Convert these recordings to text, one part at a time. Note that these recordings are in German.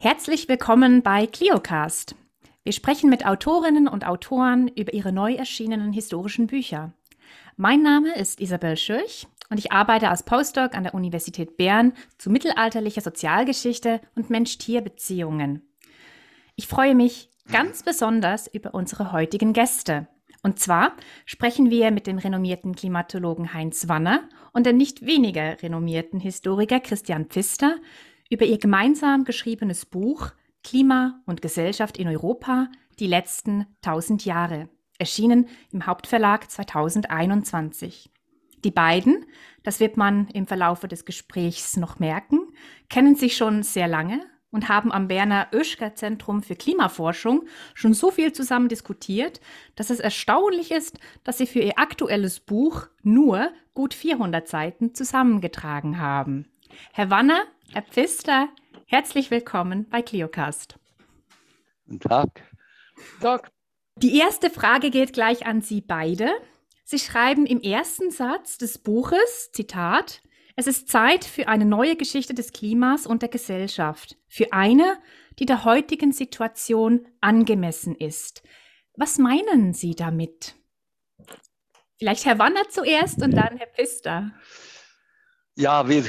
Herzlich willkommen bei ClioCast. Wir sprechen mit Autorinnen und Autoren über ihre neu erschienenen historischen Bücher. Mein Name ist Isabel Schürch und ich arbeite als Postdoc an der Universität Bern zu mittelalterlicher Sozialgeschichte und Mensch-Tier-Beziehungen. Ich freue mich ganz besonders über unsere heutigen Gäste. Und zwar sprechen wir mit dem renommierten Klimatologen Heinz Wanner und dem nicht weniger renommierten Historiker Christian Pfister über ihr gemeinsam geschriebenes Buch Klima und Gesellschaft in Europa, die letzten 1000 Jahre, erschienen im Hauptverlag 2021. Die beiden, das wird man im Verlaufe des Gesprächs noch merken, kennen sich schon sehr lange und haben am Berner Oeschger Zentrum für Klimaforschung schon so viel zusammen diskutiert, dass es erstaunlich ist, dass sie für ihr aktuelles Buch nur gut 400 Seiten zusammengetragen haben. Herr Wanner, Herr Pfister, herzlich willkommen bei Cliocast. Guten Tag. Tag. Die erste Frage geht gleich an Sie beide. Sie schreiben im ersten Satz des Buches, Zitat, es ist Zeit für eine neue Geschichte des Klimas und der Gesellschaft, für eine, die der heutigen Situation angemessen ist. Was meinen Sie damit? Vielleicht Herr Wanner zuerst und dann Herr Pfister. Ja, wir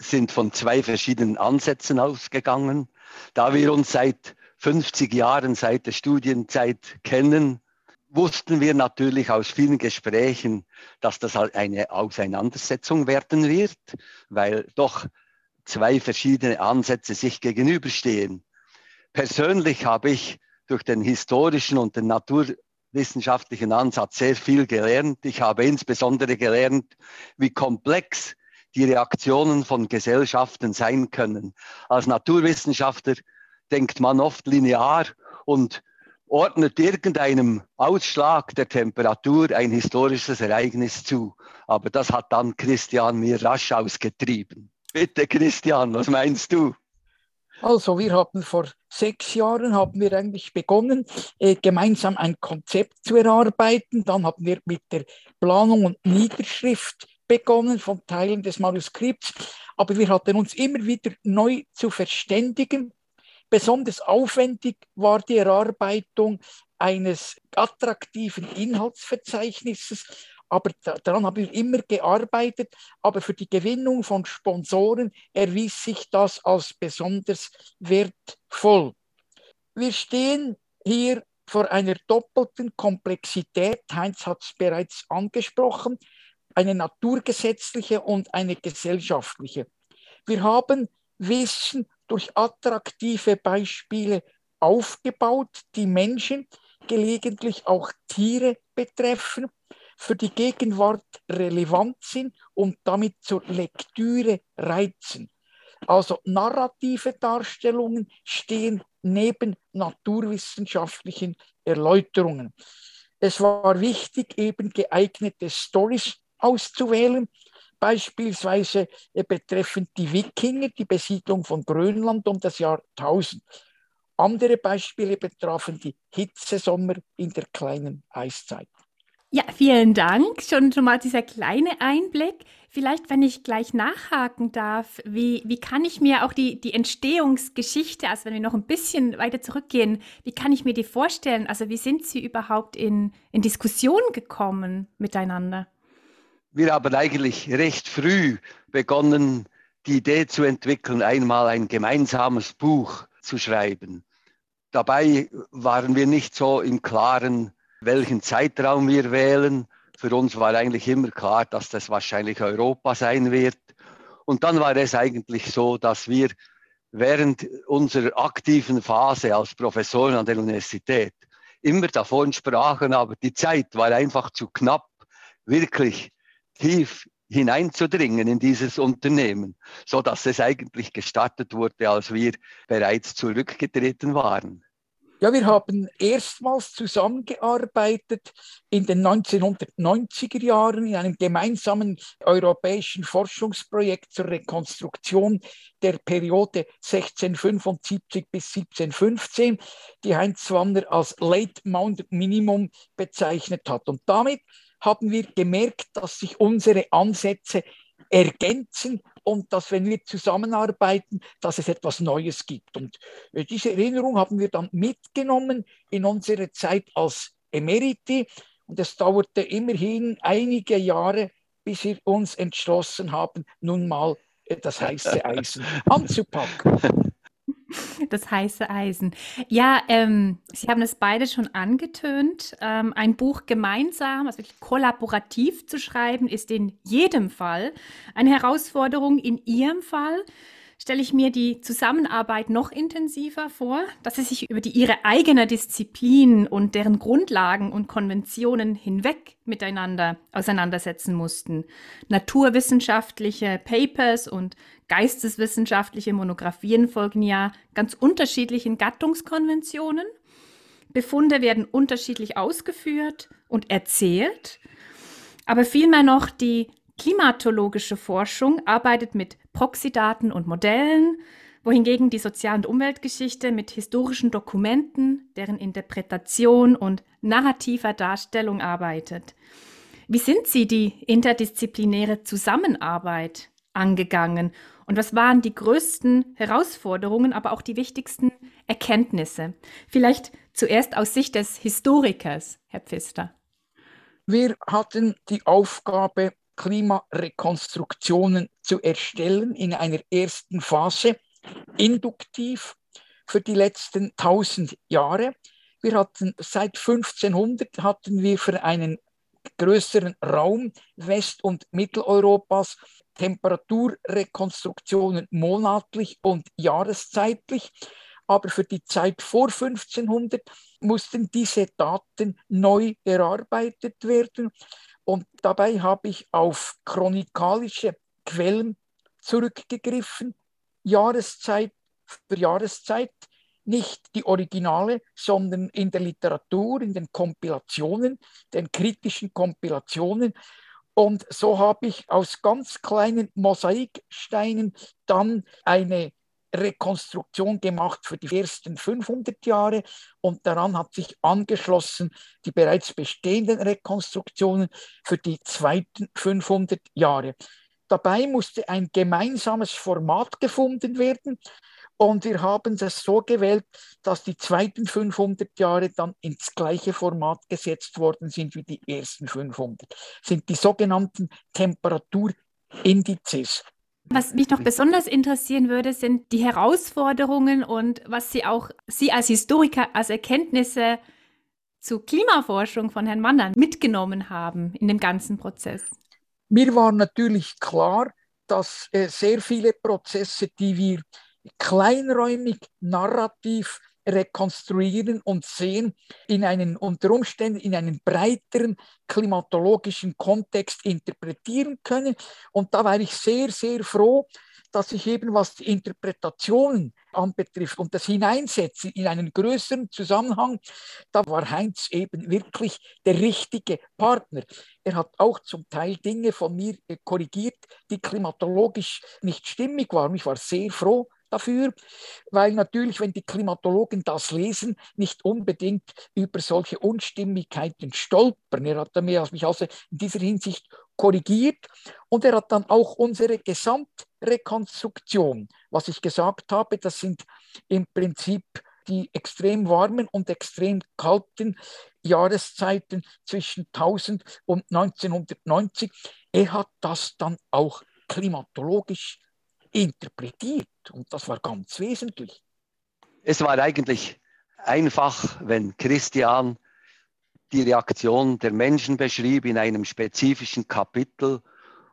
sind von zwei verschiedenen Ansätzen ausgegangen. Da wir uns seit 50 Jahren, seit der Studienzeit kennen, wussten wir natürlich aus vielen Gesprächen, dass das halt eine Auseinandersetzung werden wird, weil doch zwei verschiedene Ansätze sich gegenüberstehen. Persönlich habe ich durch den historischen und den naturwissenschaftlichen Ansatz sehr viel gelernt. Ich habe insbesondere gelernt, wie komplex die Reaktionen von Gesellschaften sein können. Als Naturwissenschaftler denkt man oft linear und ordnet irgendeinem Ausschlag der Temperatur ein historisches Ereignis zu. Aber das hat dann Christian mir rasch ausgetrieben. Bitte Christian, was meinst du? Also wir haben vor sechs Jahren haben wir eigentlich begonnen, äh, gemeinsam ein Konzept zu erarbeiten. Dann haben wir mit der Planung und Niederschrift begonnen von Teilen des Manuskripts, aber wir hatten uns immer wieder neu zu verständigen. Besonders aufwendig war die Erarbeitung eines attraktiven Inhaltsverzeichnisses, aber daran haben wir immer gearbeitet. Aber für die Gewinnung von Sponsoren erwies sich das als besonders wertvoll. Wir stehen hier vor einer doppelten Komplexität. Heinz hat es bereits angesprochen eine naturgesetzliche und eine gesellschaftliche. Wir haben Wissen durch attraktive Beispiele aufgebaut, die Menschen, gelegentlich auch Tiere betreffen, für die Gegenwart relevant sind und damit zur Lektüre reizen. Also narrative Darstellungen stehen neben naturwissenschaftlichen Erläuterungen. Es war wichtig, eben geeignete Stories auszuwählen, beispielsweise äh, betreffend die Wikinger, die Besiedlung von Grönland um das Jahr 1000. Andere Beispiele betrafen die Hitzesommer in der kleinen Eiszeit. Ja, vielen Dank. Schon, schon mal dieser kleine Einblick. Vielleicht, wenn ich gleich nachhaken darf, wie, wie kann ich mir auch die, die Entstehungsgeschichte, also wenn wir noch ein bisschen weiter zurückgehen, wie kann ich mir die vorstellen? Also wie sind Sie überhaupt in, in Diskussion gekommen miteinander? Wir haben eigentlich recht früh begonnen, die Idee zu entwickeln, einmal ein gemeinsames Buch zu schreiben. Dabei waren wir nicht so im Klaren, welchen Zeitraum wir wählen. Für uns war eigentlich immer klar, dass das wahrscheinlich Europa sein wird. Und dann war es eigentlich so, dass wir während unserer aktiven Phase als Professoren an der Universität immer davon sprachen, aber die Zeit war einfach zu knapp, wirklich tief hineinzudringen in dieses Unternehmen, so dass es eigentlich gestartet wurde, als wir bereits zurückgetreten waren. Ja, wir haben erstmals zusammengearbeitet in den 1990er Jahren in einem gemeinsamen europäischen Forschungsprojekt zur Rekonstruktion der Periode 1675 bis 1715, die Heinz Wanner als Late Mount Minimum bezeichnet hat. Und damit haben wir gemerkt, dass sich unsere Ansätze ergänzen und dass, wenn wir zusammenarbeiten, dass es etwas Neues gibt. Und äh, diese Erinnerung haben wir dann mitgenommen in unsere Zeit als Emeriti. Und es dauerte immerhin einige Jahre, bis wir uns entschlossen haben, nun mal äh, das heiße Eisen anzupacken. Das heiße Eisen. Ja, ähm, Sie haben es beide schon angetönt. Ähm, ein Buch gemeinsam, also wirklich kollaborativ zu schreiben, ist in jedem Fall eine Herausforderung. In Ihrem Fall stelle ich mir die Zusammenarbeit noch intensiver vor, dass sie sich über die, ihre eigene Disziplin und deren Grundlagen und Konventionen hinweg miteinander auseinandersetzen mussten. Naturwissenschaftliche Papers und geisteswissenschaftliche Monographien folgen ja ganz unterschiedlichen Gattungskonventionen. Befunde werden unterschiedlich ausgeführt und erzählt, aber vielmehr noch die klimatologische Forschung arbeitet mit Proxydaten und Modellen, wohingegen die Sozial- und Umweltgeschichte mit historischen Dokumenten, deren Interpretation und narrativer Darstellung arbeitet. Wie sind Sie die interdisziplinäre Zusammenarbeit angegangen und was waren die größten Herausforderungen, aber auch die wichtigsten Erkenntnisse? Vielleicht zuerst aus Sicht des Historikers, Herr Pfister. Wir hatten die Aufgabe, Klimarekonstruktionen zu erstellen in einer ersten Phase, induktiv für die letzten 1000 Jahre. Wir hatten seit 1500 hatten wir für einen größeren Raum West- und Mitteleuropas Temperaturrekonstruktionen monatlich und jahreszeitlich. Aber für die Zeit vor 1500 mussten diese Daten neu erarbeitet werden. Und dabei habe ich auf chronikalische Quellen zurückgegriffen, Jahreszeit für Jahreszeit, nicht die Originale, sondern in der Literatur, in den Kompilationen, den kritischen Kompilationen. Und so habe ich aus ganz kleinen Mosaiksteinen dann eine Rekonstruktion gemacht für die ersten 500 Jahre und daran hat sich angeschlossen die bereits bestehenden Rekonstruktionen für die zweiten 500 Jahre. Dabei musste ein gemeinsames Format gefunden werden und wir haben das so gewählt, dass die zweiten 500 Jahre dann ins gleiche Format gesetzt worden sind wie die ersten 500. Das sind die sogenannten Temperaturindizes. Was mich noch besonders interessieren würde, sind die Herausforderungen und was Sie auch, Sie als Historiker, als Erkenntnisse zur Klimaforschung von Herrn Mannan mitgenommen haben in dem ganzen Prozess. Mir war natürlich klar, dass äh, sehr viele Prozesse, die wir kleinräumig, narrativ rekonstruieren und sehen, in einen unter Umständen in einen breiteren klimatologischen Kontext interpretieren können. Und da war ich sehr, sehr froh, dass ich eben, was die Interpretationen anbetrifft und das Hineinsetzen in einen größeren Zusammenhang, da war Heinz eben wirklich der richtige Partner. Er hat auch zum Teil Dinge von mir äh, korrigiert, die klimatologisch nicht stimmig waren. Ich war sehr froh, dafür, weil natürlich, wenn die Klimatologen das lesen, nicht unbedingt über solche Unstimmigkeiten stolpern. Er hat mich also in dieser Hinsicht korrigiert und er hat dann auch unsere Gesamtrekonstruktion, was ich gesagt habe, das sind im Prinzip die extrem warmen und extrem kalten Jahreszeiten zwischen 1000 und 1990. Er hat das dann auch klimatologisch interpretiert. Und das war ganz wesentlich. Es war eigentlich einfach, wenn Christian die Reaktion der Menschen beschrieb in einem spezifischen Kapitel.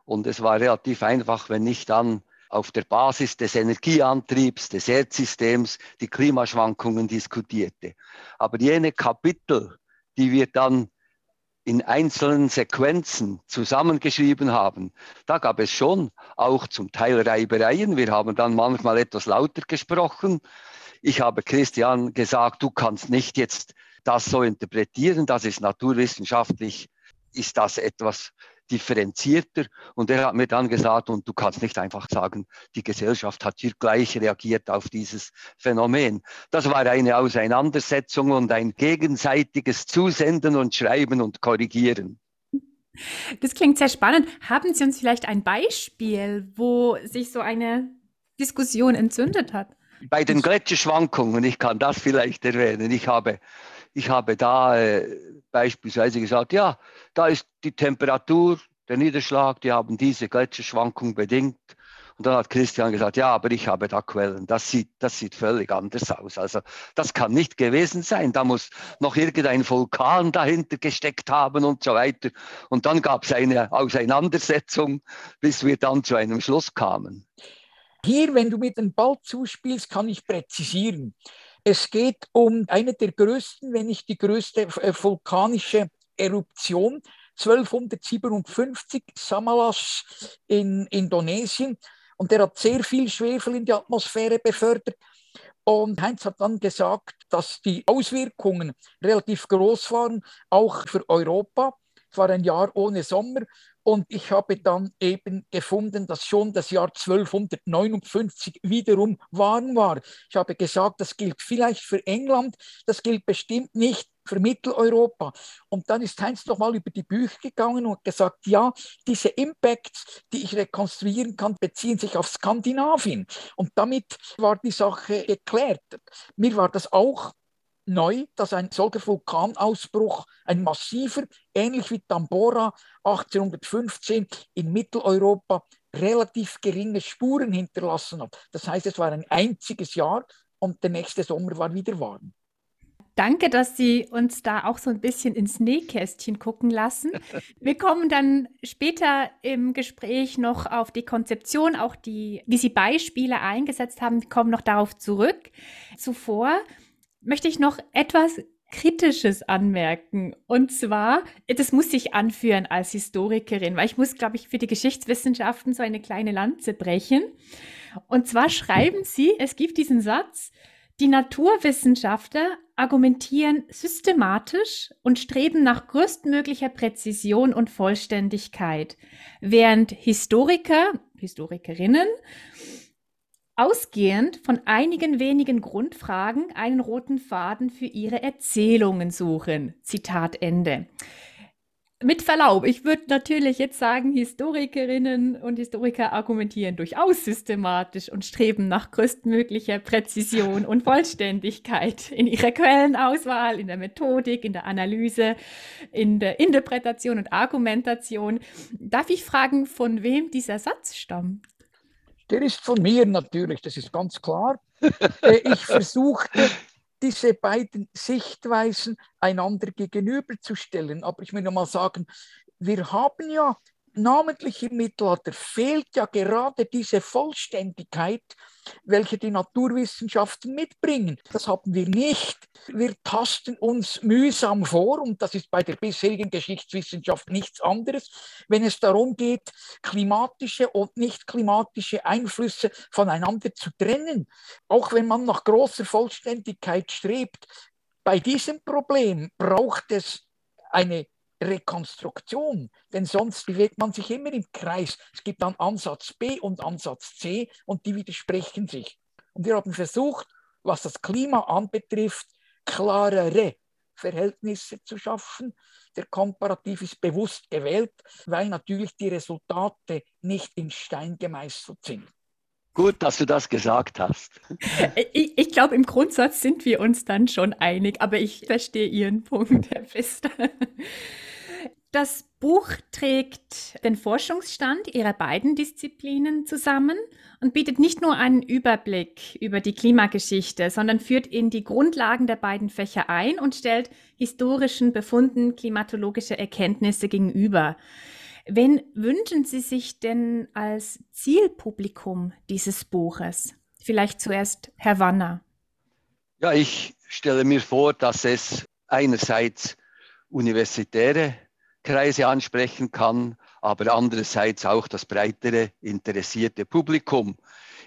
Und es war relativ einfach, wenn ich dann auf der Basis des Energieantriebs, des Erdsystems die Klimaschwankungen diskutierte. Aber jene Kapitel, die wir dann in einzelnen Sequenzen zusammengeschrieben haben, da gab es schon auch zum Teil Reibereien. Wir haben dann manchmal etwas lauter gesprochen. Ich habe Christian gesagt, du kannst nicht jetzt das so interpretieren, das ist naturwissenschaftlich, ist das etwas differenzierter. Und er hat mir dann gesagt, und du kannst nicht einfach sagen, die Gesellschaft hat hier gleich reagiert auf dieses Phänomen. Das war eine Auseinandersetzung und ein gegenseitiges Zusenden und Schreiben und Korrigieren. Das klingt sehr spannend. Haben Sie uns vielleicht ein Beispiel, wo sich so eine Diskussion entzündet hat? Bei den Gletscherschwankungen, ich kann das vielleicht erwähnen, ich habe, ich habe da äh, beispielsweise gesagt, ja, da ist die Temperatur, der Niederschlag, die haben diese Gletscherschwankung bedingt. Und dann hat Christian gesagt, ja, aber ich habe da Quellen. Das sieht, das sieht völlig anders aus. Also das kann nicht gewesen sein. Da muss noch irgendein Vulkan dahinter gesteckt haben und so weiter. Und dann gab es eine Auseinandersetzung, bis wir dann zu einem Schluss kamen. Hier, wenn du mir den Ball zuspielst, kann ich präzisieren. Es geht um eine der größten, wenn nicht die größte äh, vulkanische Eruption 1257 Samalas in Indonesien und der hat sehr viel Schwefel in die Atmosphäre befördert. Und Heinz hat dann gesagt, dass die Auswirkungen relativ groß waren, auch für Europa. Es war ein Jahr ohne Sommer und ich habe dann eben gefunden, dass schon das Jahr 1259 wiederum warm war. Ich habe gesagt, das gilt vielleicht für England, das gilt bestimmt nicht für Mitteleuropa. Und dann ist Heinz nochmal über die Bücher gegangen und gesagt, ja, diese Impacts, die ich rekonstruieren kann, beziehen sich auf Skandinavien. Und damit war die Sache geklärt. Mir war das auch neu, dass ein solcher Vulkanausbruch, ein massiver, ähnlich wie Tambora 1815 in Mitteleuropa, relativ geringe Spuren hinterlassen hat. Das heißt, es war ein einziges Jahr und der nächste Sommer war wieder warm. Danke, dass Sie uns da auch so ein bisschen ins Nähkästchen gucken lassen. Wir kommen dann später im Gespräch noch auf die Konzeption, auch die, wie Sie Beispiele eingesetzt haben. Wir kommen noch darauf zurück. Zuvor möchte ich noch etwas Kritisches anmerken. Und zwar, das muss ich anführen als Historikerin, weil ich muss, glaube ich, für die Geschichtswissenschaften so eine kleine Lanze brechen. Und zwar schreiben Sie, es gibt diesen Satz, die Naturwissenschaftler argumentieren systematisch und streben nach größtmöglicher Präzision und Vollständigkeit, während Historiker, Historikerinnen ausgehend von einigen wenigen Grundfragen einen roten Faden für ihre Erzählungen suchen. Zitat Ende mit Verlaub, ich würde natürlich jetzt sagen, Historikerinnen und Historiker argumentieren durchaus systematisch und streben nach größtmöglicher Präzision und Vollständigkeit in ihrer Quellenauswahl, in der Methodik, in der Analyse, in der Interpretation und Argumentation. Darf ich fragen, von wem dieser Satz stammt? Der ist von mir natürlich, das ist ganz klar. Äh, ich versuchte diese beiden Sichtweisen einander gegenüberzustellen. Aber ich will noch mal sagen, wir haben ja namentlich im Mittelalter fehlt ja gerade diese Vollständigkeit, welche die Naturwissenschaften mitbringen. Das haben wir nicht. Wir tasten uns mühsam vor und das ist bei der bisherigen Geschichtswissenschaft nichts anderes, wenn es darum geht, klimatische und nicht klimatische Einflüsse voneinander zu trennen. Auch wenn man nach großer Vollständigkeit strebt, bei diesem Problem braucht es eine Rekonstruktion, denn sonst bewegt man sich immer im Kreis. Es gibt dann Ansatz B und Ansatz C und die widersprechen sich. Und wir haben versucht, was das Klima anbetrifft, klarere Verhältnisse zu schaffen. Der Komparativ ist bewusst gewählt, weil natürlich die Resultate nicht in Stein gemeißelt sind. Gut, dass du das gesagt hast. Ich, ich glaube, im Grundsatz sind wir uns dann schon einig, aber ich verstehe Ihren Punkt, Herr Pfister. Das Buch trägt den Forschungsstand ihrer beiden Disziplinen zusammen und bietet nicht nur einen Überblick über die Klimageschichte, sondern führt in die Grundlagen der beiden Fächer ein und stellt historischen Befunden klimatologische Erkenntnisse gegenüber. Wen wünschen Sie sich denn als Zielpublikum dieses Buches? Vielleicht zuerst Herr Wanner. Ja, ich stelle mir vor, dass es einerseits universitäre Kreise ansprechen kann, aber andererseits auch das breitere interessierte Publikum.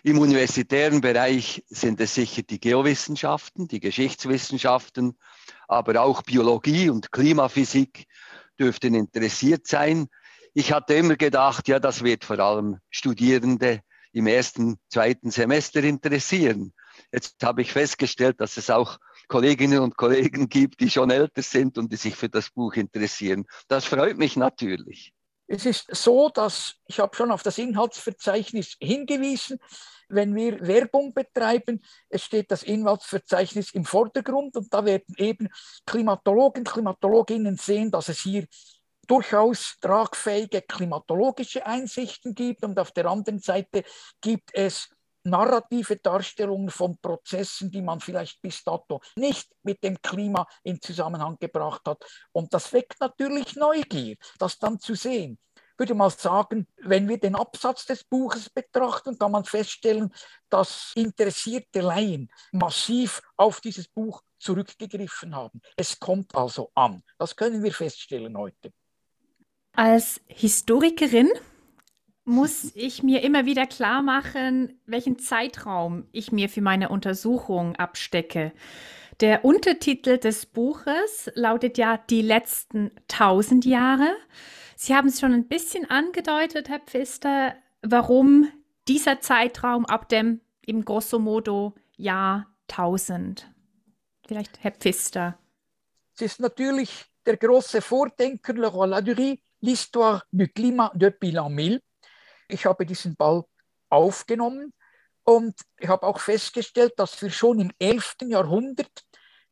Im universitären Bereich sind es sicher die Geowissenschaften, die Geschichtswissenschaften, aber auch Biologie und Klimaphysik dürften interessiert sein. Ich hatte immer gedacht, ja, das wird vor allem Studierende im ersten, zweiten Semester interessieren. Jetzt habe ich festgestellt, dass es auch Kolleginnen und Kollegen gibt, die schon älter sind und die sich für das Buch interessieren. Das freut mich natürlich. Es ist so, dass ich habe schon auf das Inhaltsverzeichnis hingewiesen. Wenn wir Werbung betreiben, es steht das Inhaltsverzeichnis im Vordergrund und da werden eben Klimatologen, Klimatologinnen sehen, dass es hier durchaus tragfähige klimatologische Einsichten gibt und auf der anderen Seite gibt es narrative Darstellungen von Prozessen, die man vielleicht bis dato nicht mit dem Klima in Zusammenhang gebracht hat. Und das weckt natürlich Neugier, das dann zu sehen. Ich würde mal sagen, wenn wir den Absatz des Buches betrachten, kann man feststellen, dass interessierte Laien massiv auf dieses Buch zurückgegriffen haben. Es kommt also an. Das können wir feststellen heute. Als Historikerin muss ich mir immer wieder klar machen, welchen Zeitraum ich mir für meine Untersuchung abstecke. Der Untertitel des Buches lautet ja Die letzten tausend Jahre. Sie haben es schon ein bisschen angedeutet, Herr Pfister, warum dieser Zeitraum ab dem im grosso modo Jahr 1000. Vielleicht Herr Pfister. Es ist natürlich der große Vordenker Leroy Ladurie, L'histoire du climat depuis l'an 1000 ich habe diesen Ball aufgenommen und ich habe auch festgestellt, dass wir schon im 11. Jahrhundert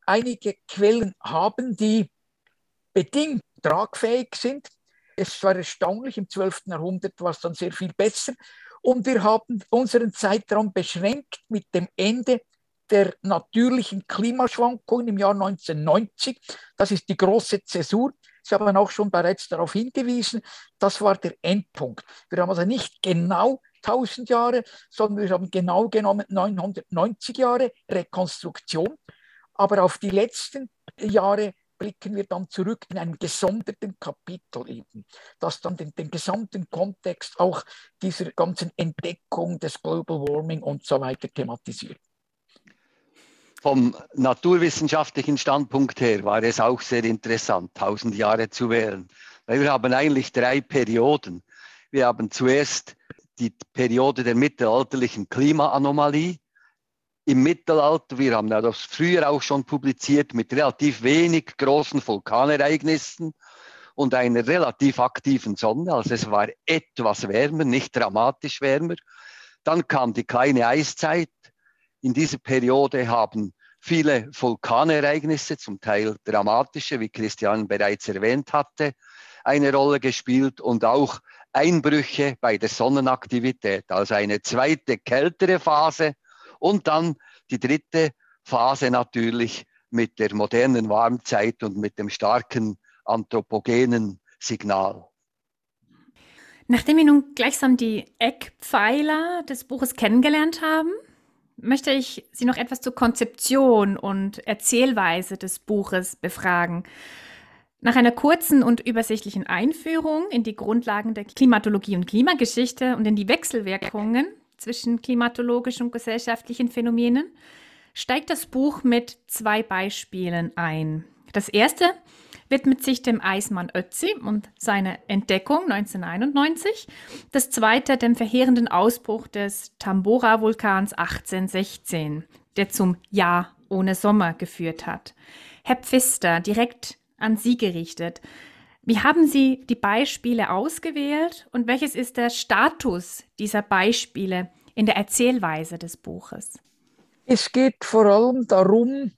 einige Quellen haben, die bedingt tragfähig sind. Es war erstaunlich, im 12. Jahrhundert war es dann sehr viel besser. Und wir haben unseren Zeitraum beschränkt mit dem Ende der natürlichen Klimaschwankungen im Jahr 1990. Das ist die große Zäsur. Sie haben auch schon bereits darauf hingewiesen, das war der Endpunkt. Wir haben also nicht genau 1000 Jahre, sondern wir haben genau genommen 990 Jahre Rekonstruktion. Aber auf die letzten Jahre blicken wir dann zurück in einem gesonderten Kapitel eben, das dann den, den, gesamten Kontext auch dieser ganzen Entdeckung des Global Warming und so weiter thematisiert vom naturwissenschaftlichen Standpunkt her war es auch sehr interessant, tausend Jahre zu wählen. Weil wir haben eigentlich drei Perioden. Wir haben zuerst die Periode der mittelalterlichen Klimaanomalie. Im Mittelalter, wir haben das früher auch schon publiziert, mit relativ wenig großen Vulkanereignissen und einer relativ aktiven Sonne. Also es war etwas wärmer, nicht dramatisch wärmer. Dann kam die kleine Eiszeit in dieser Periode haben viele Vulkanereignisse, zum Teil dramatische, wie Christian bereits erwähnt hatte, eine Rolle gespielt und auch Einbrüche bei der Sonnenaktivität, also eine zweite kältere Phase und dann die dritte Phase natürlich mit der modernen Warmzeit und mit dem starken anthropogenen Signal. Nachdem wir nun gleichsam die Eckpfeiler des Buches kennengelernt haben, möchte ich Sie noch etwas zur Konzeption und Erzählweise des Buches befragen. Nach einer kurzen und übersichtlichen Einführung in die Grundlagen der Klimatologie und Klimageschichte und in die Wechselwirkungen zwischen klimatologischen und gesellschaftlichen Phänomenen steigt das Buch mit zwei Beispielen ein. Das erste widmet sich dem Eismann Ötzi und seiner Entdeckung 1991. Das zweite dem verheerenden Ausbruch des Tambora-Vulkans 1816, der zum Jahr ohne Sommer geführt hat. Herr Pfister, direkt an Sie gerichtet. Wie haben Sie die Beispiele ausgewählt und welches ist der Status dieser Beispiele in der Erzählweise des Buches? Es geht vor allem darum,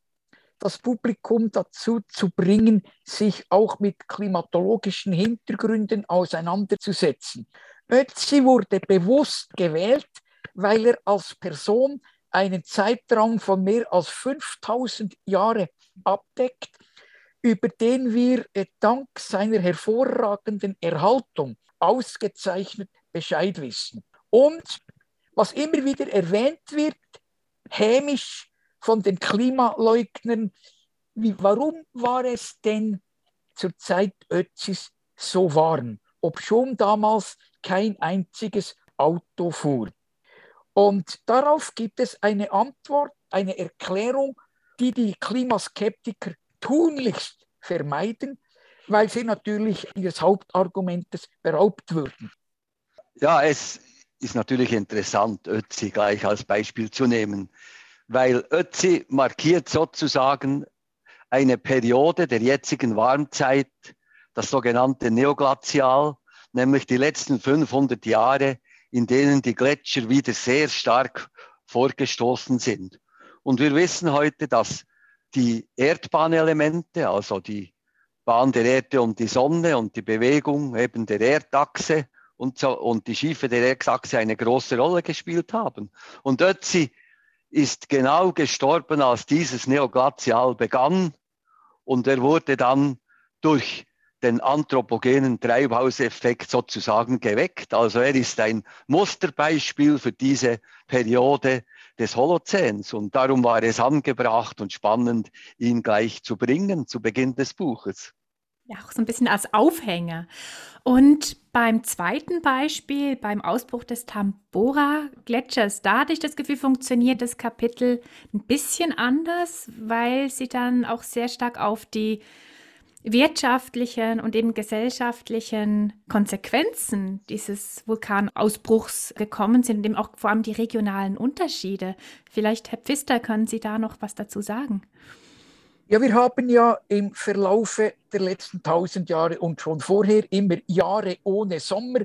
das Publikum dazu zu bringen, sich auch mit klimatologischen Hintergründen auseinanderzusetzen. Ötzi wurde bewusst gewählt, weil er als Person einen Zeitraum von mehr als 5000 Jahren abdeckt, über den wir äh, dank seiner hervorragenden Erhaltung ausgezeichnet Bescheid wissen. Und was immer wieder erwähnt wird, hämisch von den Klimaleugnern, wie, warum war es denn zur Zeit Ötzis so warm, obschon damals kein einziges Auto fuhr. Und darauf gibt es eine Antwort, eine Erklärung, die die Klimaskeptiker tunlichst vermeiden, weil sie natürlich ihres Hauptargumentes beraubt würden. Ja, es ist natürlich interessant, Ötzi gleich als Beispiel zu nehmen weil Ötzi markiert sozusagen eine Periode der jetzigen Warmzeit, das sogenannte Neoglazial, nämlich die letzten 500 Jahre, in denen die Gletscher wieder sehr stark vorgestoßen sind. Und wir wissen heute, dass die Erdbahnelemente, also die Bahn der Erde um die Sonne und die Bewegung eben der Erdachse und, so, und die Schiefe der Erdachse eine große Rolle gespielt haben. Und Ötzi ist genau gestorben, als dieses Neoglazial begann und er wurde dann durch den anthropogenen Treibhauseffekt sozusagen geweckt. Also er ist ein Musterbeispiel für diese Periode des Holozäns und darum war es angebracht und spannend, ihn gleich zu bringen zu Beginn des Buches. Ja, auch so ein bisschen als Aufhänger. Und beim zweiten Beispiel, beim Ausbruch des Tambora-Gletschers, da hatte ich das Gefühl, funktioniert das Kapitel ein bisschen anders, weil sie dann auch sehr stark auf die wirtschaftlichen und eben gesellschaftlichen Konsequenzen dieses Vulkanausbruchs gekommen sind und eben auch vor allem die regionalen Unterschiede. Vielleicht, Herr Pfister, können Sie da noch was dazu sagen? Ja, wir haben ja im Verlaufe der letzten tausend Jahre und schon vorher immer Jahre ohne Sommer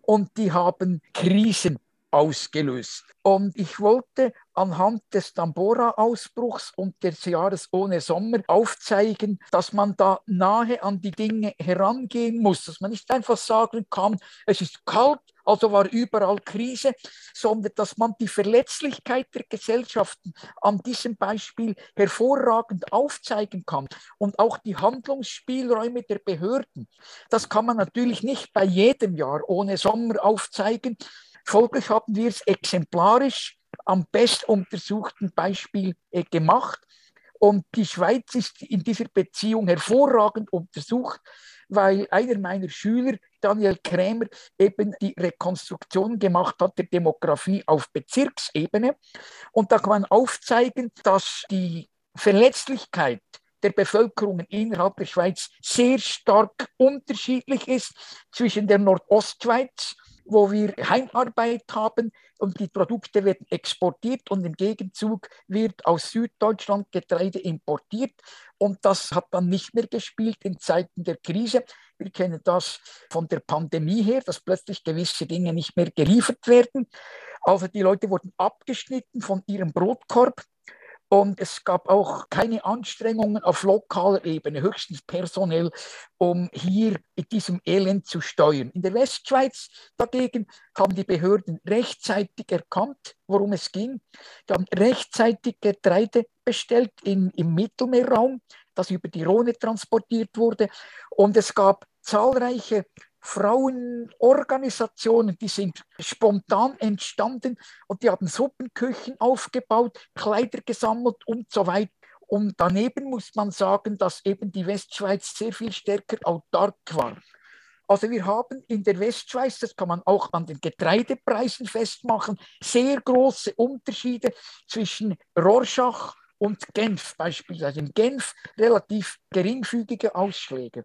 und die haben Krisen ausgelöst. Und ich wollte anhand des Tambora-Ausbruchs und des Jahres ohne Sommer aufzeigen, dass man da nahe an die Dinge herangehen muss, dass man nicht einfach sagen kann, es ist kalt, also war überall Krise, sondern dass man die Verletzlichkeit der Gesellschaften an diesem Beispiel hervorragend aufzeigen kann und auch die Handlungsspielräume der Behörden. Das kann man natürlich nicht bei jedem Jahr ohne Sommer aufzeigen, Folglich haben wir es exemplarisch am best untersuchten Beispiel äh, gemacht. Und die Schweiz ist in dieser Beziehung hervorragend untersucht, weil einer meiner Schüler, Daniel Krämer, eben die Rekonstruktion gemacht hat der Demografie auf Bezirksebene. Und da kann man aufzeigen, dass die Verletzlichkeit der Bevölkerung innerhalb der Schweiz sehr stark unterschiedlich ist zwischen der Nordostschweiz wo wir Heimarbeit haben und die Produkte werden exportiert und im Gegenzug wird aus Süddeutschland Getreide importiert. Und das hat dann nicht mehr gespielt in Zeiten der Krise. Wir kennen das von der Pandemie her, dass plötzlich gewisse Dinge nicht mehr geliefert werden. Also die Leute wurden abgeschnitten von ihrem Brotkorb und es gab auch keine Anstrengungen auf lokaler Ebene, höchstens personell, um hier in diesem Elend zu steuern. In der Westschweiz dagegen haben die Behörden rechtzeitig erkannt, worum es ging. Die haben rechtzeitig Getreide bestellt in, im Mittelmeerraum, das über die Rhone transportiert wurde. Und es gab zahlreiche Frauenorganisationen, die sind spontan entstanden und die haben Suppenküchen aufgebaut, Kleider gesammelt und so weiter. Und daneben muss man sagen, dass eben die Westschweiz sehr viel stärker autark war. Also wir haben in der Westschweiz, das kann man auch an den Getreidepreisen festmachen, sehr große Unterschiede zwischen Rorschach und Genf beispielsweise. In Genf relativ geringfügige Ausschläge.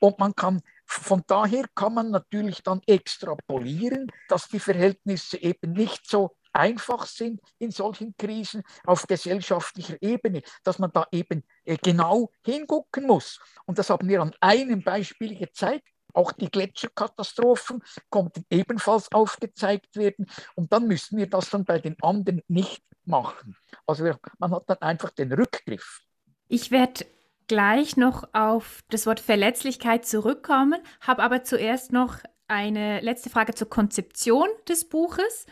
Und man kann von daher kann man natürlich dann extrapolieren, dass die Verhältnisse eben nicht so einfach sind in solchen Krisen auf gesellschaftlicher Ebene, dass man da eben äh, genau hingucken muss. Und das haben wir an einem Beispiel gezeigt. Auch die Gletscherkatastrophen konnten ebenfalls aufgezeigt werden. Und dann müssen wir das dann bei den anderen nicht machen. Also man hat dann einfach den Rückgriff. Ich werde gleich noch auf das Wort Verletzlichkeit zurückkommen, habe aber zuerst noch eine letzte Frage zur Konzeption des Buches.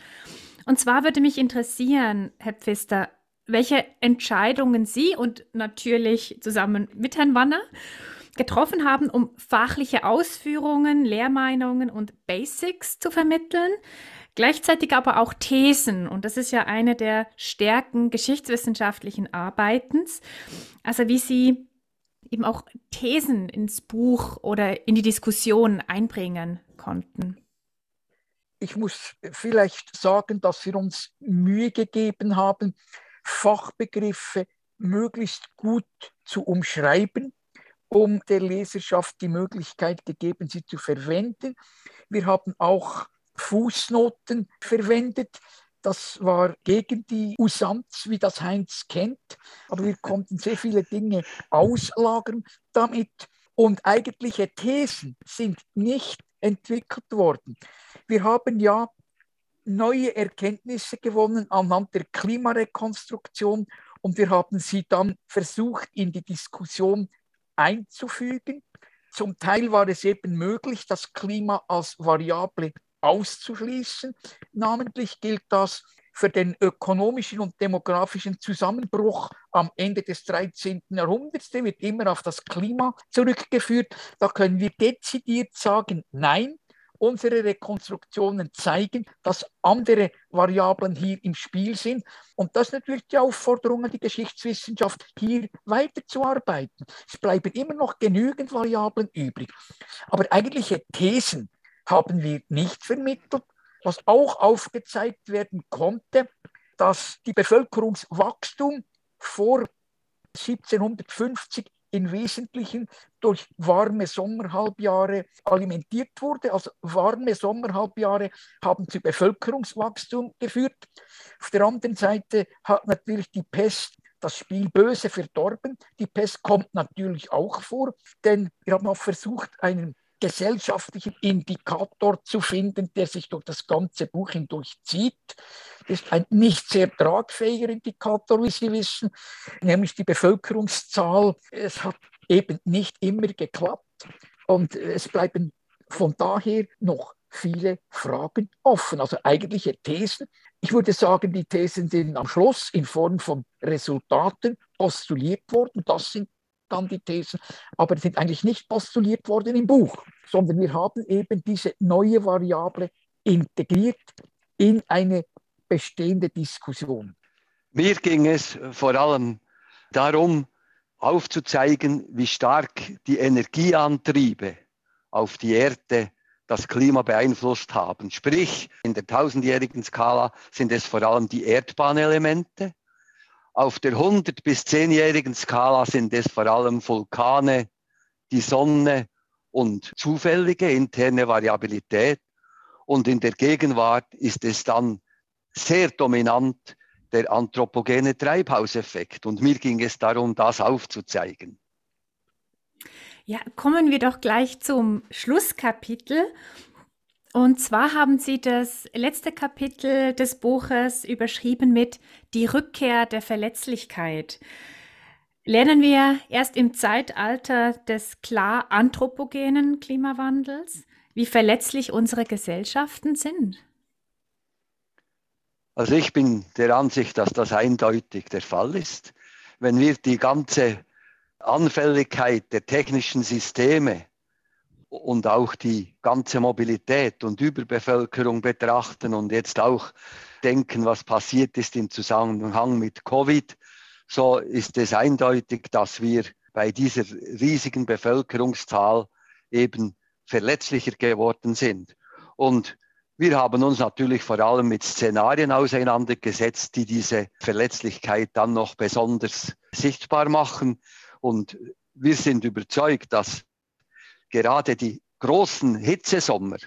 Und zwar würde mich interessieren, Herr Pfister, welche Entscheidungen Sie und natürlich zusammen mit Herrn Wanner getroffen haben, um fachliche Ausführungen, Lehrmeinungen und Basics zu vermitteln, gleichzeitig aber auch Thesen. Und das ist ja eine der Stärken geschichtswissenschaftlichen Arbeitens. Also wie Sie eben auch Thesen ins Buch oder in die Diskussion einbringen konnten? Ich muss vielleicht sagen, dass wir uns Mühe gegeben haben, Fachbegriffe möglichst gut zu umschreiben, um der Leserschaft die Möglichkeit gegeben, sie zu verwenden. Wir haben auch Fußnoten verwendet, Das war gegen die Usanz, wie das Heinz kennt. Aber wir konnten sehr viele Dinge auslagern damit. Und eigentliche Thesen sind nicht entwickelt worden. Wir haben ja neue Erkenntnisse gewonnen anhand der Klimarekonstruktion und wir haben sie dann versucht in die Diskussion einzufügen. Zum Teil war es eben möglich, das Klima als Variable auszuschließen. Namentlich gilt das für den ökonomischen und demografischen Zusammenbruch am Ende des 13. Jahrhunderts. Der wird immer auf das Klima zurückgeführt. Da können wir dezidiert sagen, nein, unsere Rekonstruktionen zeigen, dass andere Variablen hier im Spiel sind. Und das ist natürlich die Aufforderung an die Geschichtswissenschaft, hier weiterzuarbeiten. Es bleiben immer noch genügend Variablen übrig. Aber eigentliche Thesen haben wir nicht vermittelt. Was auch aufgezeigt werden konnte, dass die Bevölkerungswachstum vor 1750 im Wesentlichen durch warme Sommerhalbjahre alimentiert wurde. Also warme Sommerhalbjahre haben zu Bevölkerungswachstum geführt. Auf der anderen Seite hat natürlich die Pest das Spiel böse verdorben. Die Pest kommt natürlich auch vor, denn wir haben auch versucht, einen gesellschaftlichen Indikator zu finden, der sich durch das ganze Buch hindurch zieht. Das ist ein nicht sehr tragfähiger Indikator, wie Sie wissen, nämlich die Bevölkerungszahl. Es hat eben nicht immer geklappt und es bleiben von daher noch viele Fragen offen, also eigentliche Thesen. Ich würde sagen, die Thesen sind am Schluss in Form von Resultaten postuliert worden. Das sind dann die Thesen, aber sind eigentlich nicht postuliert worden im Buch, sondern wir haben eben diese neue Variable integriert in eine bestehende Diskussion. Mir ging es vor allem darum, aufzuzeigen, wie stark die Energieantriebe auf die Erde das Klima beeinflusst haben. Sprich, in der tausendjährigen Skala sind es vor allem die Erdbahnelemente, auf der 100 bis 10-jährigen Skala sind es vor allem Vulkane, die Sonne und zufällige interne Variabilität. Und in der Gegenwart ist es dann sehr dominant der anthropogene Treibhauseffekt. Und mir ging es darum, das aufzuzeigen. Ja, kommen wir doch gleich zum Schlusskapitel. Und zwar haben Sie das letzte Kapitel des Buches überschrieben mit Die Rückkehr der Verletzlichkeit. Lernen wir erst im Zeitalter des klar anthropogenen Klimawandels, wie verletzlich unsere Gesellschaften sind? Also ich bin der Ansicht, dass das eindeutig der Fall ist. Wenn wir die ganze Anfälligkeit der technischen Systeme und auch die ganze Mobilität und Überbevölkerung betrachten und jetzt auch denken, was passiert ist im Zusammenhang mit Covid, so ist es eindeutig, dass wir bei dieser riesigen Bevölkerungszahl eben verletzlicher geworden sind. Und wir haben uns natürlich vor allem mit Szenarien auseinandergesetzt, die diese Verletzlichkeit dann noch besonders sichtbar machen. Und wir sind überzeugt, dass gerade die großen Hitzesommer,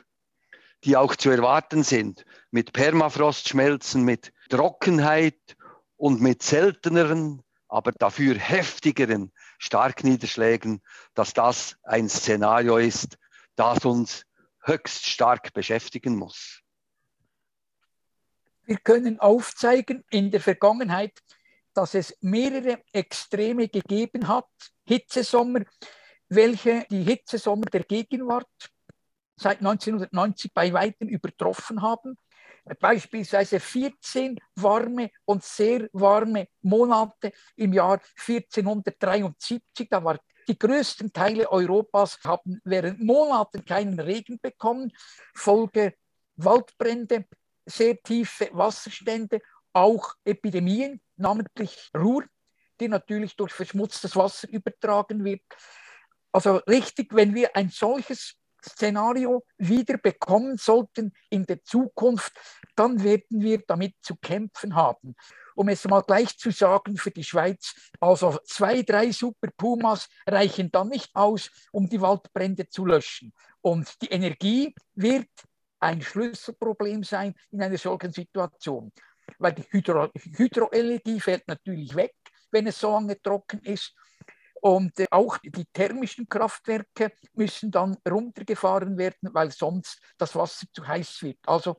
die auch zu erwarten sind, mit Permafrostschmelzen, mit Trockenheit und mit selteneren, aber dafür heftigeren Starkniederschlägen, dass das ein Szenario ist, das uns höchst stark beschäftigen muss. Wir können aufzeigen in der Vergangenheit, dass es mehrere Extreme gegeben hat, Hitzesommer, welche die Hitzesommer der Gegenwart seit 1990 bei weitem übertroffen haben. Beispielsweise 14 warme und sehr warme Monate im Jahr 1473. Da war die größten Teile Europas haben während Monaten keinen Regen bekommen. Folge Waldbrände, sehr tiefe Wasserstände, auch Epidemien, namentlich Ruhr, die natürlich durch verschmutztes Wasser übertragen wird. Also richtig, wenn wir ein solches Szenario wieder bekommen sollten in der Zukunft, dann werden wir damit zu kämpfen haben. Um es mal gleich zu sagen für die Schweiz, also zwei, drei Super Pumas reichen dann nicht aus, um die Waldbrände zu löschen. Und die Energie wird ein Schlüsselproblem sein in einer solchen Situation. Weil die Hydro Hydroenergie fällt natürlich weg, wenn es so lange trocken ist. Und äh, auch die thermischen Kraftwerke müssen dann runtergefahren werden, weil sonst das Wasser zu heiß wird. Also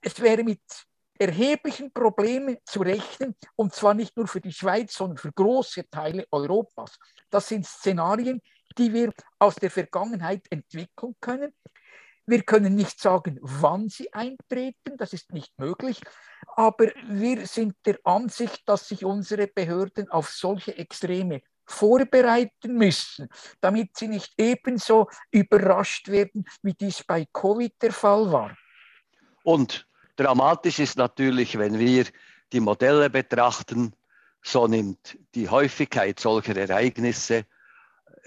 es wäre mit erheblichen Problemen zu rechnen, und zwar nicht nur für die Schweiz, sondern für große Teile Europas. Das sind Szenarien, die wir aus der Vergangenheit entwickeln können. Wir können nicht sagen, wann sie eintreten, das ist nicht möglich, aber wir sind der Ansicht, dass sich unsere Behörden auf solche Extreme vorbereiten müssen, damit sie nicht ebenso überrascht werden, wie dies bei Covid der Fall war. Und dramatisch ist natürlich, wenn wir die Modelle betrachten, so nimmt die Häufigkeit solcher Ereignisse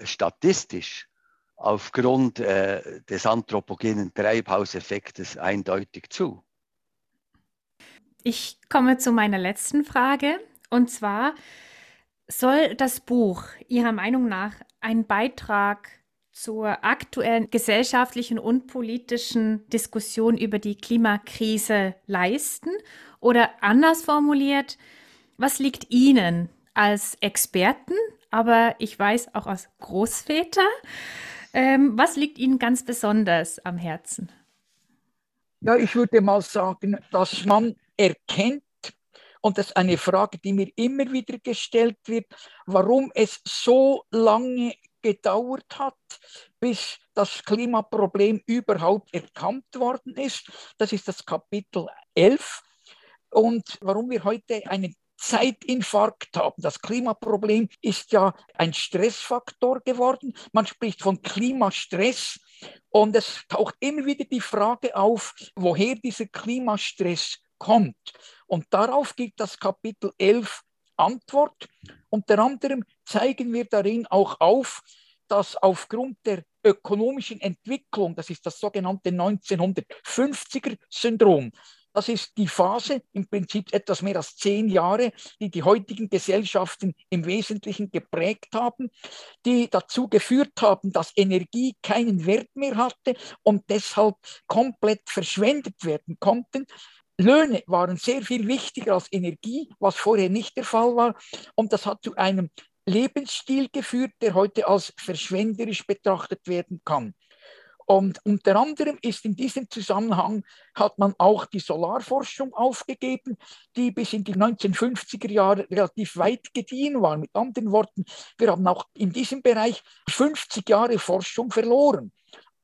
statistisch aufgrund äh, des anthropogenen Treibhauseffektes eindeutig zu. Ich komme zu meiner letzten Frage und zwar, soll das Buch Ihrer Meinung nach einen Beitrag zur aktuellen gesellschaftlichen und politischen Diskussion über die Klimakrise leisten? Oder anders formuliert, was liegt Ihnen als Experten, aber ich weiß auch als Großväter, ähm, was liegt Ihnen ganz besonders am Herzen? Ja, ich würde mal sagen, dass man erkennt, und das ist eine Frage, die mir immer wieder gestellt wird, warum es so lange gedauert hat, bis das Klimaproblem überhaupt erkannt worden ist. Das ist das Kapitel 11. Und warum wir heute einen Zeitinfarkt haben. Das Klimaproblem ist ja ein Stressfaktor geworden. Man spricht von Klimastress und es taucht immer wieder die Frage auf, woher dieser Klimastress kommt. Und darauf gibt das Kapitel 11 Antwort. Unter anderem zeigen wir darin auch auf, dass aufgrund der ökonomischen Entwicklung, das ist das sogenannte 1950er-Syndrom, das ist die Phase, im Prinzip etwas mehr als zehn Jahre, die die heutigen Gesellschaften im Wesentlichen geprägt haben, die dazu geführt haben, dass Energie keinen Wert mehr hatte und deshalb komplett verschwendet werden konnten. Löhne waren sehr viel wichtiger als Energie, was vorher nicht der Fall war. Und das hat zu einem Lebensstil geführt, der heute als verschwenderisch betrachtet werden kann. Und unter anderem ist in diesem Zusammenhang, hat man auch die Solarforschung aufgegeben, die bis in die 1950er Jahre relativ weit gediehen war. Mit anderen Worten, wir haben auch in diesem Bereich 50 Jahre Forschung verloren.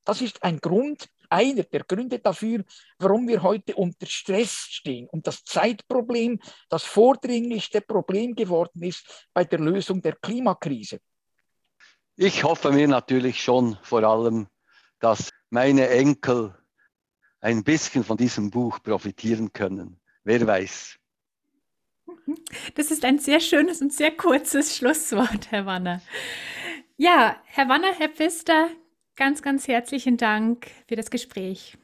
Das ist ein Grund, einer der Gründe dafür, warum wir heute unter Stress stehen und das Zeitproblem das vordringlichste Problem geworden ist bei der Lösung der Klimakrise. Ich hoffe mir natürlich schon vor allem, dass meine Enkel ein bisschen von diesem Buch profitieren können. Wer weiß. Das ist ein sehr schönes und sehr kurzes Schlusswort, Herr Wanner. Ja, Herr Wanner, Herr Pfister, ganz, ganz herzlichen Dank für das Gespräch.